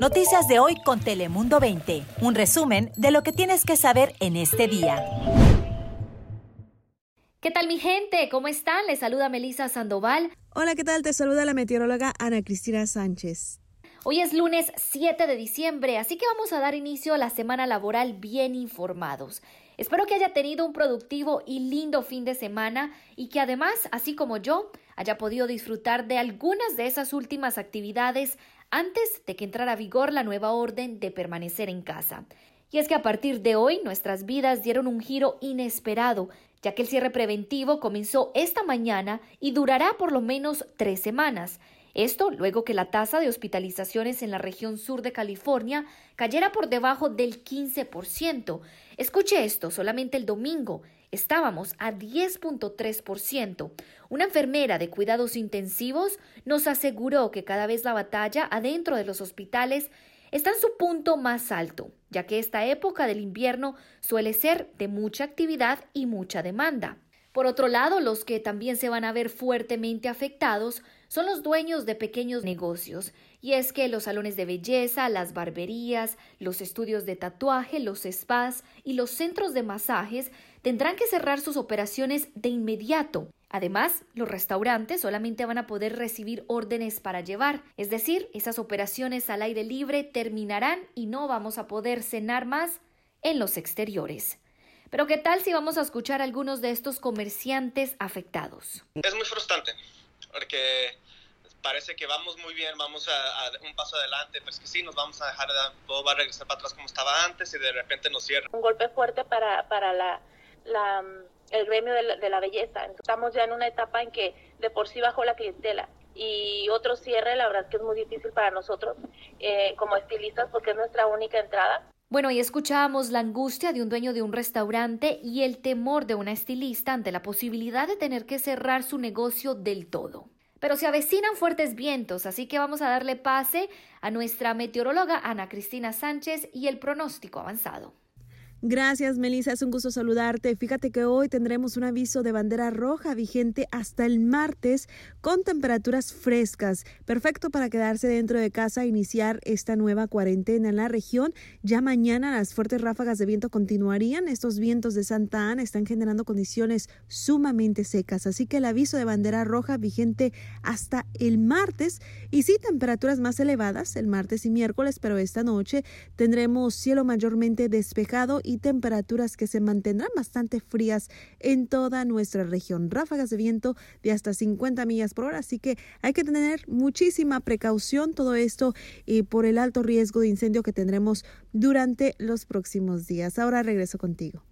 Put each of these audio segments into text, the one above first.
Noticias de hoy con Telemundo 20. Un resumen de lo que tienes que saber en este día. ¿Qué tal mi gente? ¿Cómo están? Les saluda Melisa Sandoval. Hola, ¿qué tal? Te saluda la meteoróloga Ana Cristina Sánchez. Hoy es lunes 7 de diciembre, así que vamos a dar inicio a la semana laboral bien informados. Espero que haya tenido un productivo y lindo fin de semana y que además, así como yo, haya podido disfrutar de algunas de esas últimas actividades antes de que entrara a vigor la nueva orden de permanecer en casa. Y es que a partir de hoy nuestras vidas dieron un giro inesperado, ya que el cierre preventivo comenzó esta mañana y durará por lo menos tres semanas. Esto luego que la tasa de hospitalizaciones en la región sur de California cayera por debajo del 15%. Escuche esto, solamente el domingo estábamos a 10.3%. Una enfermera de cuidados intensivos nos aseguró que cada vez la batalla adentro de los hospitales está en su punto más alto, ya que esta época del invierno suele ser de mucha actividad y mucha demanda. Por otro lado, los que también se van a ver fuertemente afectados son los dueños de pequeños negocios, y es que los salones de belleza, las barberías, los estudios de tatuaje, los spas y los centros de masajes tendrán que cerrar sus operaciones de inmediato. Además, los restaurantes solamente van a poder recibir órdenes para llevar, es decir, esas operaciones al aire libre terminarán y no vamos a poder cenar más en los exteriores. Pero ¿qué tal si vamos a escuchar a algunos de estos comerciantes afectados? Es muy frustrante, porque parece que vamos muy bien, vamos a, un paso adelante, pero es que sí, nos vamos a dejar, todo va a regresar para atrás como estaba antes y de repente nos cierra. Un golpe fuerte para, para la, la, el gremio de la, belleza. Estamos ya en una etapa en que de por sí bajó la clientela y otro cierre, la verdad que es muy difícil para nosotros eh, como estilistas porque es nuestra única entrada. Bueno, y escuchábamos la angustia de un dueño de un restaurante y el temor de una estilista ante la posibilidad de tener que cerrar su negocio del todo. Pero se avecinan fuertes vientos, así que vamos a darle pase a nuestra meteoróloga Ana Cristina Sánchez y el pronóstico avanzado. Gracias, Melissa. Es un gusto saludarte. Fíjate que hoy tendremos un aviso de bandera roja vigente hasta el martes con temperaturas frescas. Perfecto para quedarse dentro de casa e iniciar esta nueva cuarentena en la región. Ya mañana las fuertes ráfagas de viento continuarían. Estos vientos de Santa Ana están generando condiciones sumamente secas. Así que el aviso de bandera roja vigente hasta el martes. Y sí, temperaturas más elevadas el martes y miércoles, pero esta noche tendremos cielo mayormente despejado temperaturas que se mantendrán bastante frías en toda nuestra región. Ráfagas de viento de hasta 50 millas por hora, así que hay que tener muchísima precaución todo esto y por el alto riesgo de incendio que tendremos durante los próximos días. Ahora regreso contigo.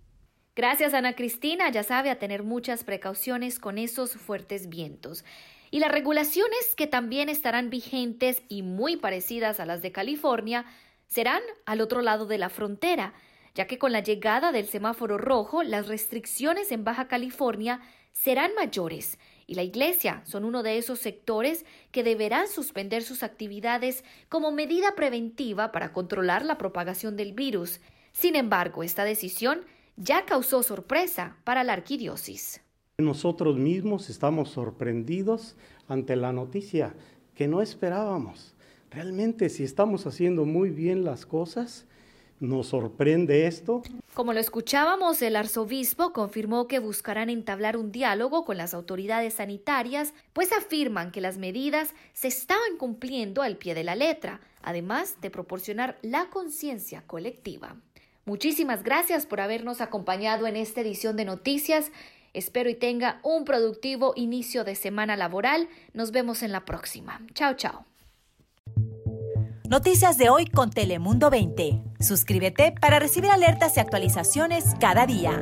Gracias Ana Cristina, ya sabe a tener muchas precauciones con esos fuertes vientos. Y las regulaciones que también estarán vigentes y muy parecidas a las de California serán al otro lado de la frontera ya que con la llegada del semáforo rojo las restricciones en Baja California serán mayores y la Iglesia son uno de esos sectores que deberán suspender sus actividades como medida preventiva para controlar la propagación del virus. Sin embargo, esta decisión ya causó sorpresa para la arquidiócesis. Nosotros mismos estamos sorprendidos ante la noticia que no esperábamos. Realmente si estamos haciendo muy bien las cosas, nos sorprende esto. Como lo escuchábamos, el arzobispo confirmó que buscarán entablar un diálogo con las autoridades sanitarias, pues afirman que las medidas se estaban cumpliendo al pie de la letra, además de proporcionar la conciencia colectiva. Muchísimas gracias por habernos acompañado en esta edición de noticias. Espero y tenga un productivo inicio de semana laboral. Nos vemos en la próxima. Chao, chao. Noticias de hoy con Telemundo 20. Suscríbete para recibir alertas y actualizaciones cada día.